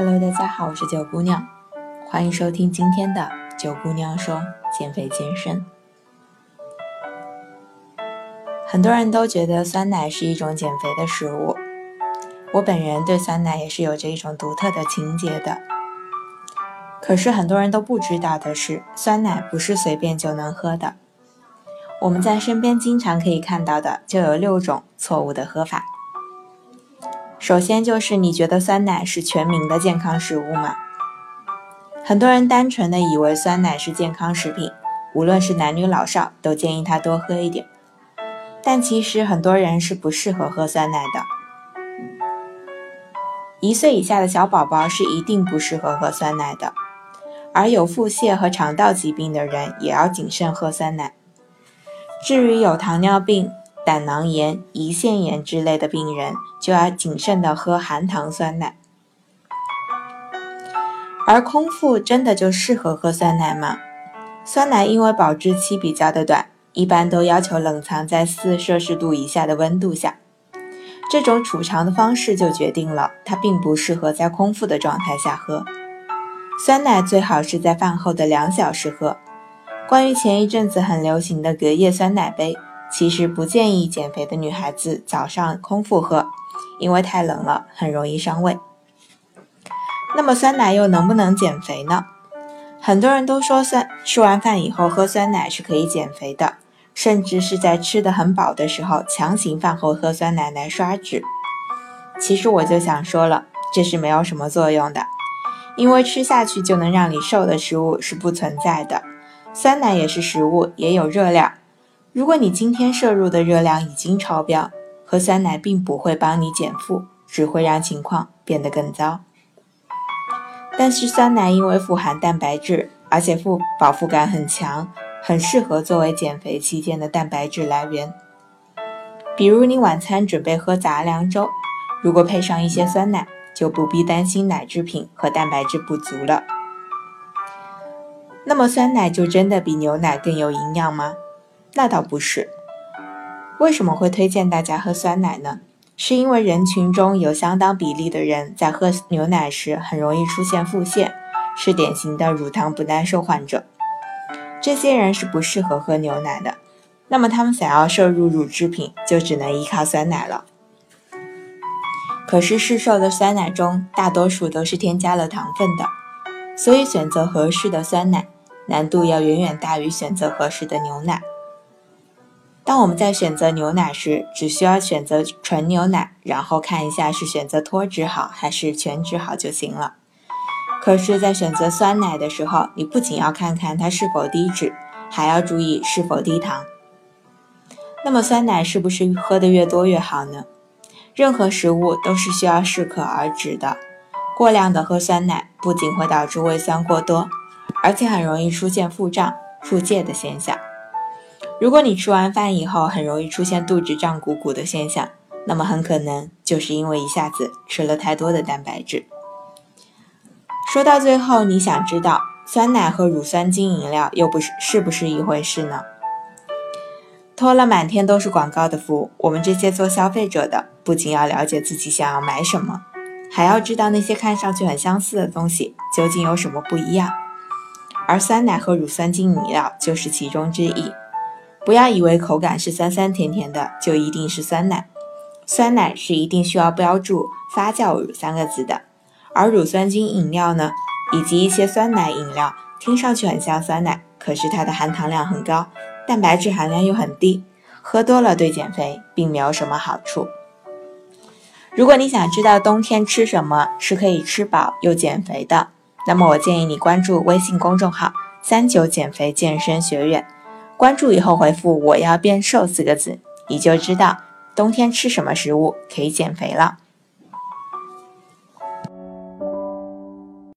Hello，大家好，我是九姑娘，欢迎收听今天的九姑娘说减肥健身。很多人都觉得酸奶是一种减肥的食物，我本人对酸奶也是有着一种独特的情结的。可是很多人都不知道的是，酸奶不是随便就能喝的。我们在身边经常可以看到的就有六种错误的喝法。首先就是你觉得酸奶是全民的健康食物吗？很多人单纯的以为酸奶是健康食品，无论是男女老少都建议他多喝一点。但其实很多人是不适合喝酸奶的。一岁以下的小宝宝是一定不适合喝酸奶的，而有腹泻和肠道疾病的人也要谨慎喝酸奶。至于有糖尿病，胆囊炎、胰腺炎之类的病人就要谨慎的喝含糖酸奶。而空腹真的就适合喝酸奶吗？酸奶因为保质期比较的短，一般都要求冷藏在四摄氏度以下的温度下。这种储藏的方式就决定了它并不适合在空腹的状态下喝。酸奶最好是在饭后的两小时喝。关于前一阵子很流行的隔夜酸奶杯。其实不建议减肥的女孩子早上空腹喝，因为太冷了，很容易伤胃。那么酸奶又能不能减肥呢？很多人都说酸吃完饭以后喝酸奶是可以减肥的，甚至是在吃的很饱的时候强行饭后喝酸奶来刷脂。其实我就想说了，这是没有什么作用的，因为吃下去就能让你瘦的食物是不存在的。酸奶也是食物，也有热量。如果你今天摄入的热量已经超标，喝酸奶并不会帮你减负，只会让情况变得更糟。但是酸奶因为富含蛋白质，而且富饱腹感很强，很适合作为减肥期间的蛋白质来源。比如你晚餐准备喝杂粮粥，如果配上一些酸奶，就不必担心奶制品和蛋白质不足了。那么酸奶就真的比牛奶更有营养吗？那倒不是，为什么会推荐大家喝酸奶呢？是因为人群中有相当比例的人在喝牛奶时很容易出现腹泻，是典型的乳糖不耐受患者。这些人是不适合喝牛奶的，那么他们想要摄入乳制品，就只能依靠酸奶了。可是市售的酸奶中大多数都是添加了糖分的，所以选择合适的酸奶难度要远远大于选择合适的牛奶。当我们在选择牛奶时，只需要选择纯牛奶，然后看一下是选择脱脂好还是全脂好就行了。可是，在选择酸奶的时候，你不仅要看看它是否低脂，还要注意是否低糖。那么，酸奶是不是喝的越多越好呢？任何食物都是需要适可而止的。过量的喝酸奶不仅会导致胃酸过多，而且很容易出现腹胀、腹泻的现象。如果你吃完饭以后很容易出现肚子胀鼓鼓的现象，那么很可能就是因为一下子吃了太多的蛋白质。说到最后，你想知道酸奶和乳酸菌饮料又不是是不是一回事呢？托了满天都是广告的福，我们这些做消费者的不仅要了解自己想要买什么，还要知道那些看上去很相似的东西究竟有什么不一样。而酸奶和乳酸菌饮料就是其中之一。不要以为口感是酸酸甜甜的就一定是酸奶，酸奶是一定需要标注发酵乳三个字的，而乳酸菌饮料呢，以及一些酸奶饮料，听上去很像酸奶，可是它的含糖量很高，蛋白质含量又很低，喝多了对减肥并没有什么好处。如果你想知道冬天吃什么是可以吃饱又减肥的，那么我建议你关注微信公众号“三九减肥健身学院”。关注以后回复“我要变瘦”四个字，你就知道冬天吃什么食物可以减肥了。